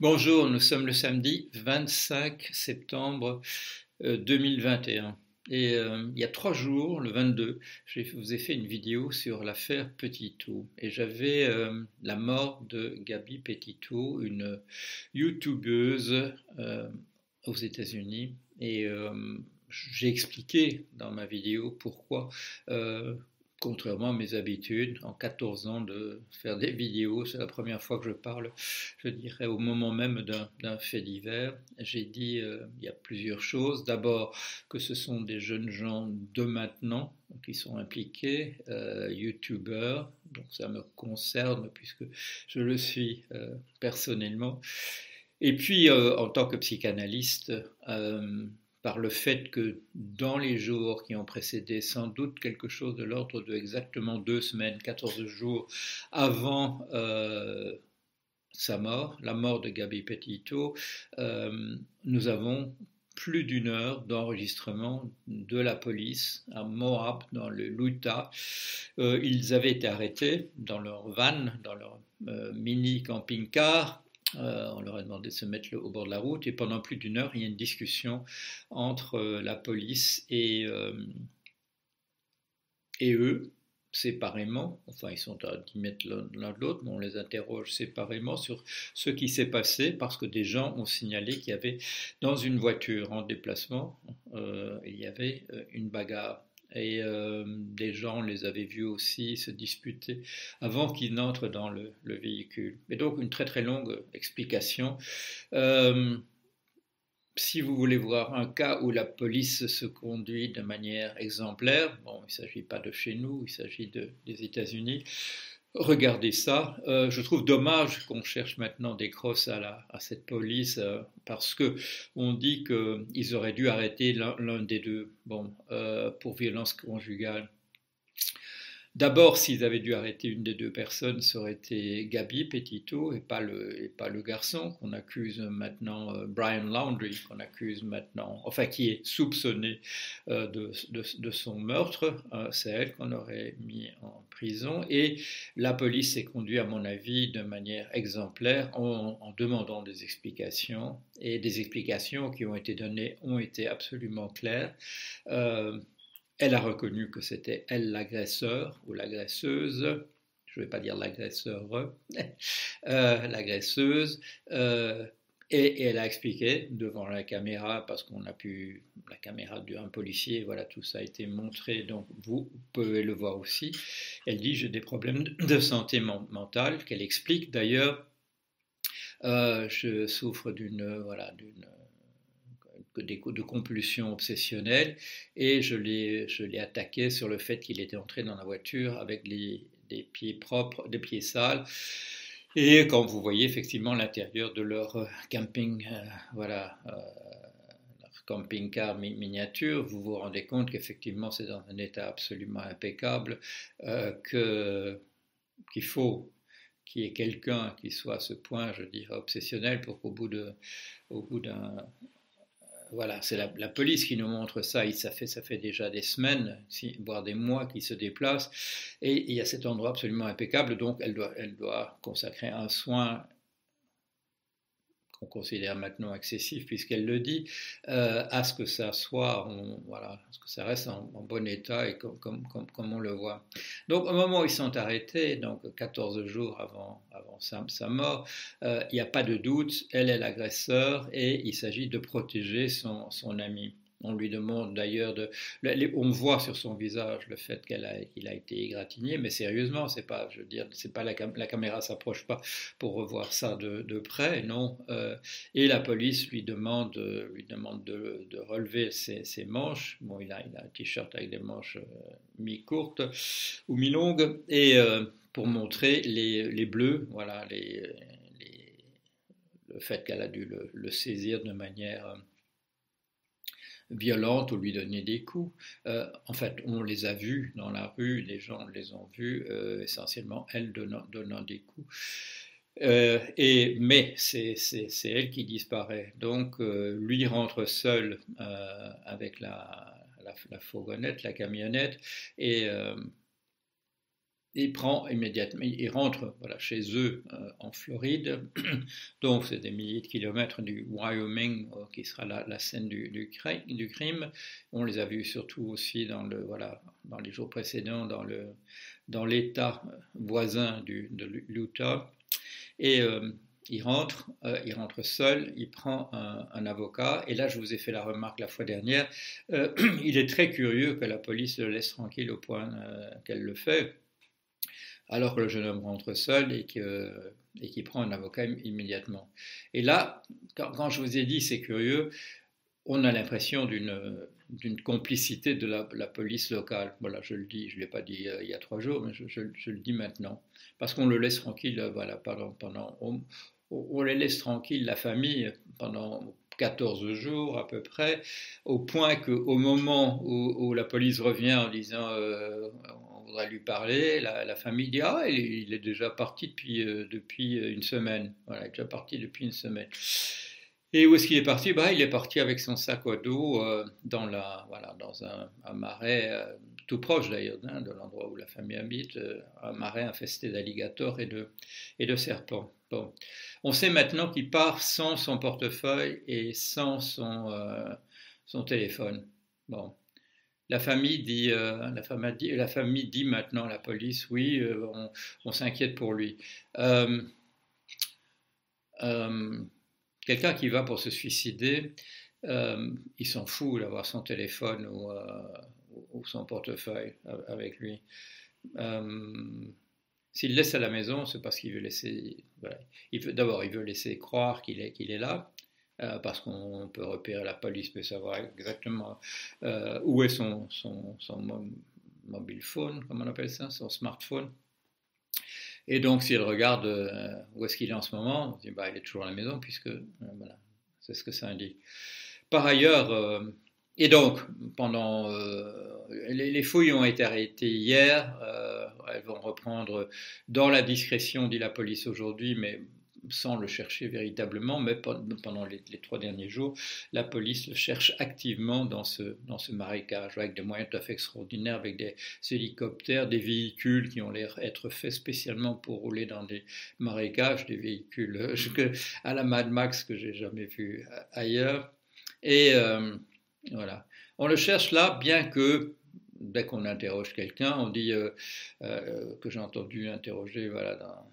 Bonjour, nous sommes le samedi 25 septembre 2021. Euh, Et euh, il y a trois jours, le 22, je vous ai fait une vidéo sur l'affaire Petitot. Et j'avais euh, la mort de Gabi Petitot, une youtubeuse aux États-Unis. Et j'ai expliqué dans ma vidéo pourquoi contrairement à mes habitudes, en 14 ans de faire des vidéos, c'est la première fois que je parle, je dirais, au moment même d'un fait divers. J'ai dit, euh, il y a plusieurs choses. D'abord, que ce sont des jeunes gens de maintenant qui sont impliqués, euh, youtubeurs, donc ça me concerne puisque je le suis euh, personnellement. Et puis, en tant que psychanalyste, par le fait que dans les jours qui ont précédé, sans doute quelque chose de l'ordre de exactement deux semaines, 14 jours avant euh, sa mort, la mort de Gabi Petito, euh, nous avons plus d'une heure d'enregistrement de la police à Moab, dans le Luta. Euh, ils avaient été arrêtés dans leur van, dans leur mini camping-car, euh, on leur a demandé de se mettre au bord de la route et pendant plus d'une heure, il y a une discussion entre euh, la police et, euh, et eux, séparément. Enfin, ils sont à 10 mètres l'un de l'autre, mais on les interroge séparément sur ce qui s'est passé parce que des gens ont signalé qu'il y avait dans une voiture en déplacement, il y avait une bagarre et euh, des gens les avaient vus aussi se disputer avant qu'ils n'entrent dans le, véhicule. Et donc une très très longue explication. Euh, si vous voulez voir un cas où la police se conduit de manière exemplaire, bon, il ne s'agit pas de chez nous, il s'agit des États-Unis, Regardez ça. Euh, je trouve dommage qu'on cherche maintenant des crosses à, cette police euh, parce que on dit qu'ils auraient dû arrêter l'un des deux euh, pour violence conjugale. D'abord, s'ils avaient dû arrêter une des deux personnes, ça aurait été Gabi Petito et pas le, garçon qu'on accuse maintenant, euh, Brian Laundry, qu'on accuse maintenant, enfin qui est soupçonné euh, de, son meurtre. Euh, c'est elle qu'on aurait mis en prison. Et la police s'est conduite, à mon avis, de manière exemplaire en, en demandant des explications. Et des explications qui ont été données ont été absolument claires. Elle a reconnu que c'était elle l'agresseur ou l'agresseuse. Je ne vais pas dire l'agresseur, euh, l'agresseuse. Euh, et, elle a expliqué devant la caméra, parce qu'on a pu, la caméra d'un policier, voilà, tout ça a été montré, donc vous pouvez le voir aussi. Elle dit j'ai des problèmes de santé mentale, qu'elle explique d'ailleurs. Euh, je souffre d'une voilà, d'une de compulsion obsessionnelle et je l'ai attaqué sur le fait qu'il était entré dans la voiture avec des pieds propres, des pieds sales. Et quand vous voyez effectivement l'intérieur de leur euh, camping, euh, voilà, euh, camping-car miniature, vous vous rendez compte qu'effectivement c'est dans un état absolument impeccable, qu'il faut qu'il y ait quelqu'un qui soit à ce point, je dirais, obsessionnel pour qu'au bout d'un voilà, c'est la, police qui nous montre ça. Ça fait, ça fait déjà des semaines, voire des mois, qu'ils se déplacent. Et il y a cet endroit absolument impeccable, donc elle doit, elle doit consacrer un soin qu'on considère maintenant excessif puisqu'elle le dit, euh, à ce que ça soit, voilà, à ce que ça reste en, bon état et comme, comme, comme, on le voit. Donc au moment où ils sont arrêtés, donc 14 jours avant, avant sa, mort, euh, il n'y a pas de doute, elle est l'agresseur et il s'agit de protéger son, son ami. On lui demande d'ailleurs de. On voit sur son visage le fait qu'il a, été égratigné, mais sérieusement, c'est pas, je veux dire, c'est pas la, la caméra s'approche pas pour revoir ça de, près, non. Euh, et la police lui demande, lui demande de, relever ses, manches. Bon, il a, un t-shirt avec des manches euh, mi-courtes ou mi-longues, et euh, pour montrer les, bleus, voilà, le fait qu'elle a dû le, saisir de manière violente ou lui donner des coups. Euh, en fait, on les a vus dans la rue, les gens les ont vus, euh, essentiellement elle donnant, des coups. Euh, et, mais c'est elle qui disparaît. Donc lui rentre seul avec la, la, la, fourgonnette, la camionnette, et il prend immédiatement, il rentre voilà, chez eux euh, en Floride, donc c'est des milliers de kilomètres du Wyoming euh, qui sera la, scène du, crime. On les a vus surtout aussi dans, le, voilà, dans les jours précédents dans, le, dans l'État voisin du, de l'Utah. Et euh, il rentre, il rentre seul, il prend un, avocat, et là je vous ai fait la remarque la fois dernière, il est très curieux que la police le laisse tranquille au point qu'elle le fait alors que le jeune homme rentre seul et qu'il et prend un avocat immédiatement. Et là, quand, je vous ai dit c'est curieux, on a l'impression d'une complicité de la, police locale. Voilà, je le dis, je ne l'ai pas dit euh, il y a trois jours, mais je, le dis maintenant. Parce qu'on le laisse tranquille, euh, voilà, pendant, pendant on, les laisse la famille, pendant 14 jours à peu près, au point qu'au moment où, la police revient en disant euh, voudrait lui parler, la, famille dit ah il, est déjà parti depuis, euh, depuis une semaine, voilà, il est déjà parti depuis une semaine. Et où est-ce qu'il est parti? Bah, Il est parti avec son sac à dos euh, dans, la, voilà, dans un, marais tout proche d'ailleurs hein, de l'endroit où la famille habite, un marais infesté d'alligators et de, et de serpents. Bon. On sait maintenant qu'il part sans son portefeuille et sans son, euh, son téléphone. Bon. La famille, dit, euh, la, la famille dit maintenant la police, oui, euh, on, s'inquiète pour lui. Quelqu'un qui va pour se suicider, il s'en fout d'avoir son téléphone ou, son portefeuille avec lui. S'il laisse à la maison, c'est parce qu'il veut laisser. D'abord, il veut laisser croire qu'il est là, euh, parce qu'on peut repérer, la police peut savoir exactement euh, où est son, son, mobile phone, comme on appelle ça, son smartphone. Et donc, s'il regarde euh, où est-ce qu'il est en ce moment, bah, il est toujours à la maison, puisque voilà, c'est ce que ça indique. Par ailleurs, et donc, pendant les, les, fouilles ont été arrêtées hier elles vont reprendre dans la discrétion, dit la police aujourd'hui, mais sans le chercher véritablement, mais pendant les, trois derniers jours, la police le cherche activement dans ce, dans ce marécage, avec des moyens tout à fait extraordinaires, avec des hélicoptères, des véhicules qui ont l'air être faits spécialement pour rouler dans des marécages, des véhicules euh, à la Mad Max que j'ai jamais vu ailleurs. Et euh, voilà. On le cherche là, bien que dès qu'on interroge quelqu'un, on dit euh, euh, que j'ai entendu interroger voilà, dans,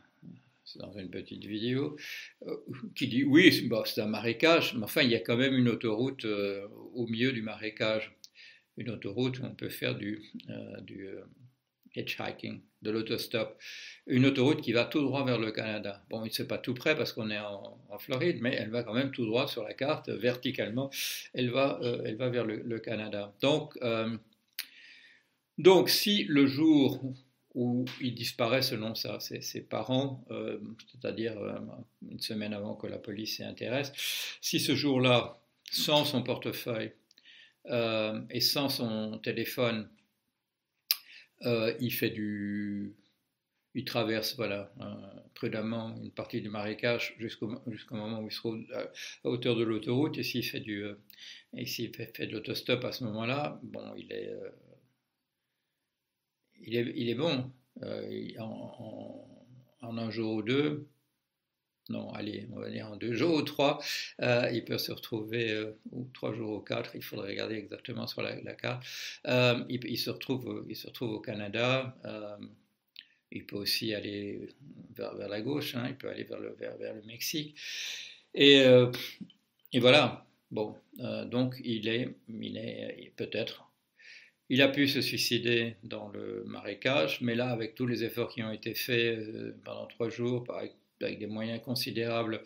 dans une petite vidéo, euh, qui dit oui, c'est un marécage, mais enfin il y a quand même une autoroute au milieu du marécage, une autoroute où on peut faire du, du hitchhiking, de l'autostop, une autoroute qui va tout droit vers le Canada. Bon, il ne pas tout près parce qu'on est en, Floride, mais elle va quand même tout droit sur la carte, verticalement, elle va, elle va vers le, le Canada. Donc, donc, si le jour où il disparaît selon ça, ses, parents, euh, c'est-à-dire euh, une semaine avant que la police s'y intéresse, si ce jour-là, sans son portefeuille euh, et sans son téléphone, il fait du, il traverse voilà prudemment une partie du marécage jusqu'au moment où il se trouve à, hauteur de l'autoroute et s'il fait du fait, fait, de l'autostop à ce moment-là, bon, il est il est, bon. Euh, en, un jour ou deux, non, allez, on va dire en deux jours ou trois, euh, il peut se retrouver, euh, ou trois jours ou quatre, il faudrait regarder exactement sur la, carte, il, se retrouve, il se retrouve au Canada, il peut aussi aller vers, la gauche, hein, il peut aller vers le, vers, vers le Mexique, et, et voilà, bon, donc il est, il est peut-être il a pu se suicider dans le marécage, mais là, avec tous les efforts qui ont été faits euh, pendant trois jours, avec des moyens considérables,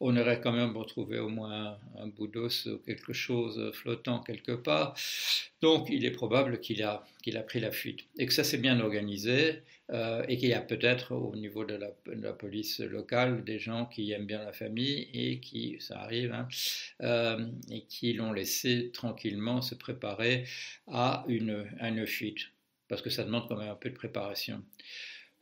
on aurait quand même retrouvé au moins un bout d'os ou quelque chose flottant quelque part. Donc il est probable qu'il a, a pris la fuite et que ça s'est bien organisé euh, et qu'il y a peut-être au niveau de la, police locale des gens qui aiment bien la famille et qui, ça arrive, hein, euh, et qui l'ont laissé tranquillement se préparer à une, à une fuite parce que ça demande quand même un peu de préparation.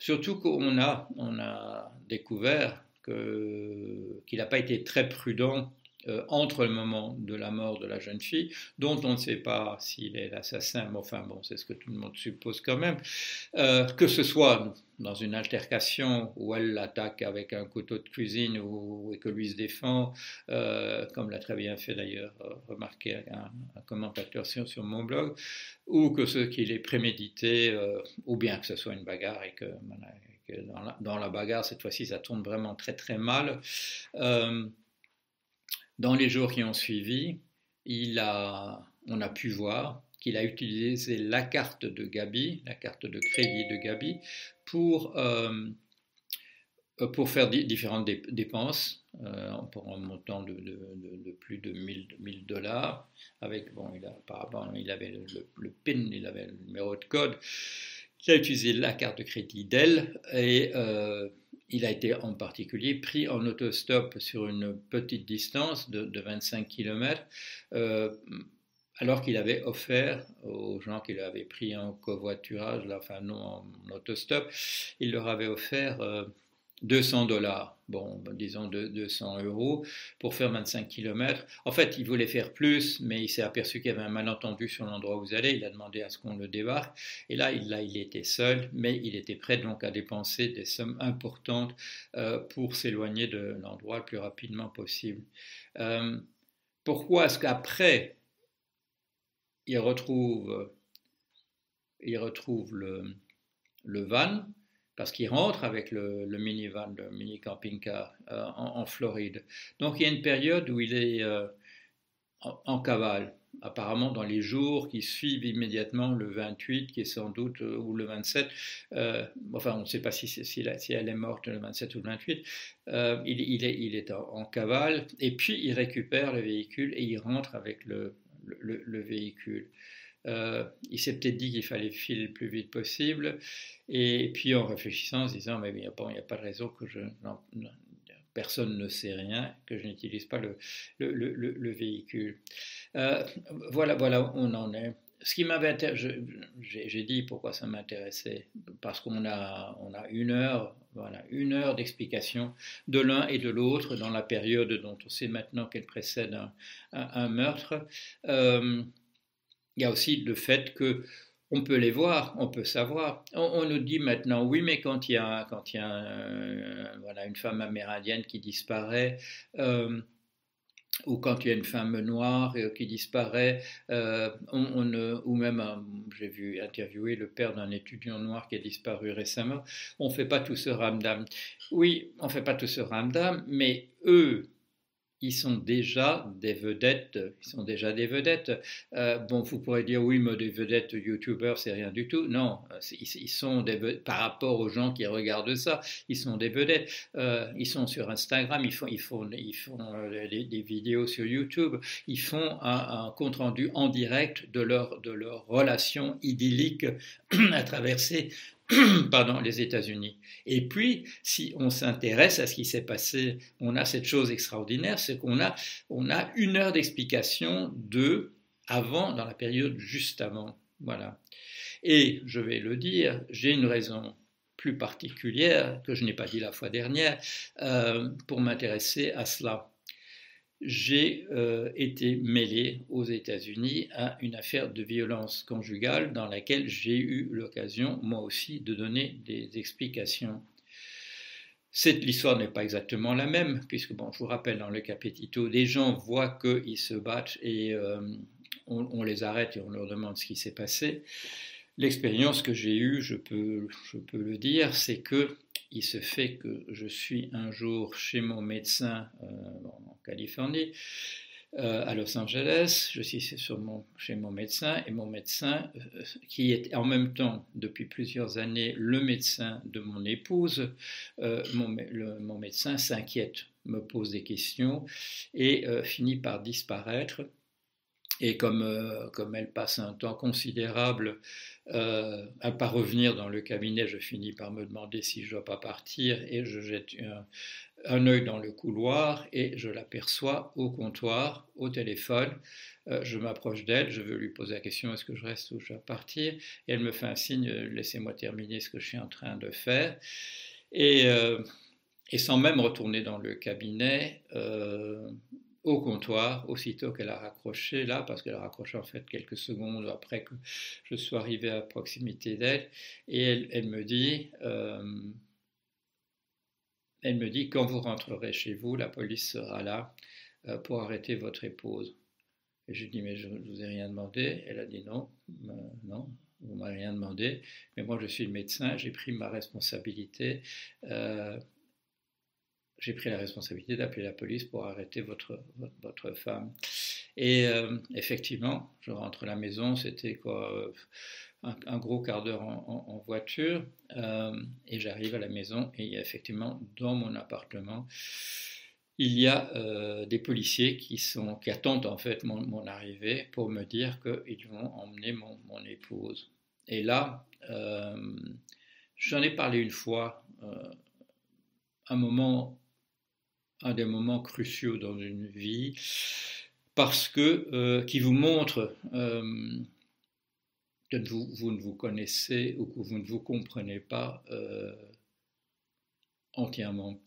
Surtout qu'on a, on a découvert qu'il n'a pas été très prudent euh, entre le moment de la mort de la jeune fille, dont on ne sait pas s'il est l'assassin, mais enfin bon, c'est ce que tout le monde suppose quand même, euh, que ce soit dans une altercation où elle l'attaque avec un couteau de cuisine ou, et que lui se défend, euh, comme l'a très bien fait d'ailleurs remarquer un, commentateur sur, mon blog, ou que ce qu'il est prémédité, ou bien que ce soit une bagarre et que, dans, la, bagarre, cette fois-ci, ça tourne vraiment très très mal. Dans les jours qui ont suivi, il a, on a pu voir qu'il a utilisé la carte de Gabi, la carte de crédit de Gabi, pour, euh, pour faire différentes dépenses euh, pour un montant de, de, plus de 1000, dollars. Avec, bon, il, a, il avait le, le, PIN, il avait le numéro de code. Il a utilisé la carte de crédit d'elle et euh, il a été en particulier pris en autostop sur une petite distance de, 25 km, euh, alors qu'il avait offert aux gens qu'il avait pris en covoiturage, enfin non en autostop, il leur avait offert euh, 200 dollars, bon, disons 200 euros, pour faire 25 km. En fait, il voulait faire plus, mais il s'est aperçu qu'il y avait un malentendu sur l'endroit où vous allez. Il a demandé à ce qu'on le débarque. Et là, il, là, il était seul, mais il était prêt donc à dépenser des sommes importantes euh, pour s'éloigner de l'endroit le plus rapidement possible. Euh, pourquoi est-ce qu'après, il retrouve, il retrouve le van? Parce qu'il rentre avec le, minivan, le mini camping-car euh, en, Floride. Donc il y a une période où il est euh, en, cavale, apparemment dans les jours qui suivent immédiatement le 28, qui est sans doute, euh, ou le 27, enfin on ne sait pas si, elle est morte le 27 ou le 28, il, est, en, cavale, et puis il récupère le véhicule et il rentre avec le véhicule. Euh, il s'est peut-être dit qu'il fallait filer le plus vite possible. Et puis en réfléchissant, en se disant, mais il n'y a, pas de raison que personne ne sait rien, que je n'utilise pas le, le, le, véhicule. Euh, voilà, voilà on en est. Ce qui m'avait j'ai dit pourquoi ça m'intéressait, parce qu'on a, une heure, voilà, une heure d'explication de l'un et de l'autre dans la période dont on sait maintenant qu'elle précède un, un, meurtre. Euh, il y a aussi le fait que on peut les voir, on peut savoir. On, nous dit maintenant, oui, mais quand il y a, voilà, une femme amérindienne qui disparaît, euh, ou quand il y a une femme noire euh, qui disparaît, euh, ou même, j'ai vu interviewer le père d'un étudiant noir qui a disparu récemment, on ne fait pas tout ce ramdam. Oui, on ne fait pas tout ce ramdam, mais eux, ils sont déjà des vedettes. Ils sont déjà des vedettes. Euh, bon, vous pourrez dire oui, mais des vedettes youtubeurs, c'est rien du tout. Non, ils, sont par rapport aux gens qui regardent ça, ils sont des vedettes. Euh, ils sont sur Instagram, ils font, euh, des, vidéos sur YouTube, ils font un, compte rendu en direct de leur relation idyllique à traverser pardon, les États-Unis. Et puis, si on s'intéresse à ce qui s'est passé, on a cette chose extraordinaire, c'est qu'on a, on a une heure d'explication de avant, dans la période juste avant. Voilà. Et je vais le dire, j'ai une raison plus particulière que je n'ai pas dit la fois dernière euh, pour m'intéresser à cela j'ai euh, été mêlé aux États-Unis à une affaire de violence conjugale dans laquelle j'ai eu l'occasion, moi aussi, de donner des explications. L'histoire n'est pas exactement la même, puisque, bon, je vous rappelle, dans le Capitito, des gens voient qu'ils se battent et euh, on, les arrête et on leur demande ce qui s'est passé. L'expérience que j'ai eue, je peux le dire, c'est que il se fait que je suis un jour chez mon médecin euh, en Californie, euh, à Los Angeles, je suis sur mon, chez mon médecin et mon médecin, euh, qui est en même temps depuis plusieurs années le médecin de mon épouse, mon, mon, médecin s'inquiète, me pose des questions et finit par disparaître. Et comme, euh, comme elle passe un temps considérable euh, à pas revenir dans le cabinet, je finis par me demander si je ne dois pas partir et je jette un, un œil dans le couloir et je l'aperçois au comptoir, au téléphone. Euh, je m'approche d'elle, je veux lui poser la question est-ce que je reste ou je dois partir? Et elle me fait un signe laissez-moi terminer ce que je suis en train de faire. Et, et sans même retourner dans le cabinet, au comptoir, aussitôt qu'elle a raccroché là, parce qu'elle a raccroché en fait quelques secondes après que je sois arrivé à proximité d'elle, et elle, me dit, euh, elle me dit, quand vous rentrerez chez vous, la police sera là euh, pour arrêter votre épouse. Et je dis, mais je ne vous ai rien demandé. Elle a dit non, euh, non, vous m'avez rien demandé, mais moi je suis le médecin, j'ai pris ma responsabilité j'ai pris la responsabilité d'appeler la police pour arrêter votre, votre, femme. Et euh, effectivement, je rentre à la maison, c'était quoi euh, un, gros quart d'heure en, voiture, euh, et j'arrive à la maison et effectivement dans mon appartement, il y a des policiers qui, sont, qui attendent en fait mon, arrivée pour me dire qu'ils vont emmener mon, mon, épouse. Et là, j'en ai parlé une fois, un moment un des moments cruciaux dans une vie, parce que euh, qui vous montre euh, que vous, vous, ne vous connaissez ou que vous ne vous comprenez pas euh, entièrement.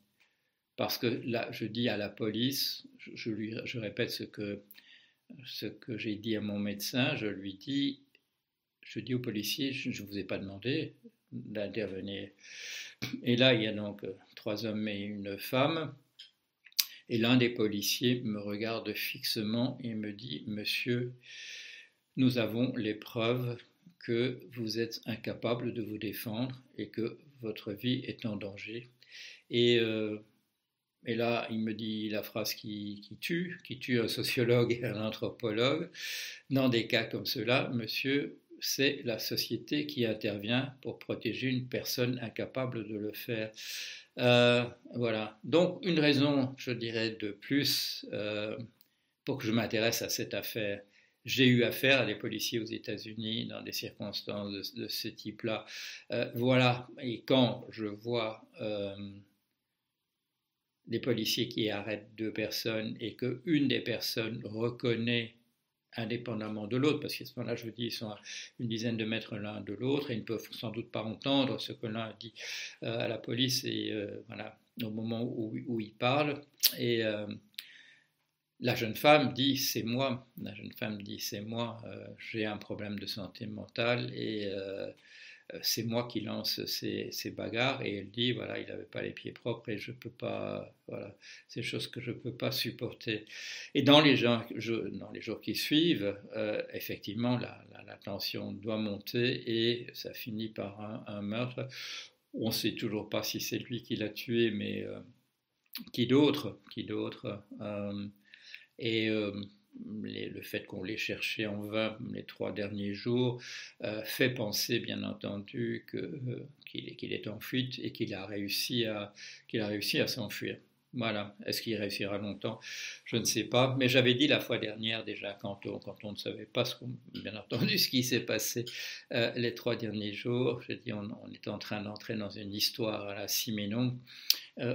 Parce que là, je dis à la police, je, lui, je répète ce que, ce que j'ai dit à mon médecin, je lui dis, je dis au policier, je ne vous ai pas demandé d'intervenir. Et là, il y a donc trois hommes et une femme et l'un des policiers me regarde fixement et me dit, Monsieur, nous avons les preuves que vous êtes incapable de vous défendre et que votre vie est en danger. Et, euh, et là, il me dit la phrase qui, qui, tue, qui tue un sociologue et un anthropologue. Dans des cas comme cela, monsieur, c'est la société qui intervient pour protéger une personne incapable de le faire. Euh, voilà. Donc, une raison, je dirais, de plus euh, pour que je m'intéresse à cette affaire. J'ai eu affaire à des policiers aux États-Unis dans des circonstances de, ce type-là. Euh, voilà. Et quand je vois des policiers qui arrêtent deux personnes et qu'une des personnes reconnaît indépendamment de l'autre, parce qu'à ce moment-là, je dis, ils sont à une dizaine de mètres l'un de l'autre et ils ne peuvent sans doute pas entendre ce que l'un dit euh, à la police et euh, voilà, au moment où, où il parle. Et euh, la jeune femme dit, c'est moi. La jeune femme dit, c'est moi. J'ai un problème de santé mentale et c'est moi qui lance ces, bagarres. Et elle dit voilà il n'avait pas les pieds propres et je peux pas voilà des choses que je peux pas supporter. Et dans les jours, dans les jours qui suivent euh, effectivement la, tension doit monter et ça finit par un, meurtre. On ne sait toujours pas si c'est lui qui l'a tué mais euh, qui d'autre qui d'autre et le fait qu'on l'ait cherché en vain les trois derniers jours euh, fait penser, bien entendu, euh, qu'il est en fuite et qu'il a réussi à, à s'enfuir. Voilà. Est-ce qu'il réussira longtemps? Je ne sais pas. Mais j'avais dit la fois dernière déjà, quand on, quand on ne savait pas, ce bien entendu, ce qui s'est passé euh, les trois derniers jours, j'ai dit on, on, est en train d'entrer dans une histoire à la Siménon,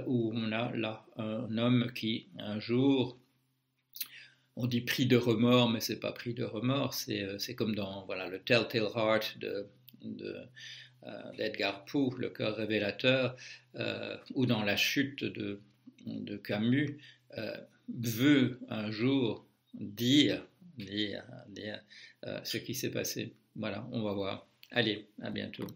où on a là un homme qui, un jour, on dit prix de remords, mais c'est pas prix de remords, c'est, euh, comme dans voilà, le Telltale Heart de, euh, d'Edgar Poe, le cœur révélateur, euh, ou dans la chute de, Camus, veut un jour dire, dire, dire ce qui s'est passé. Voilà, on va voir. Allez, à bientôt.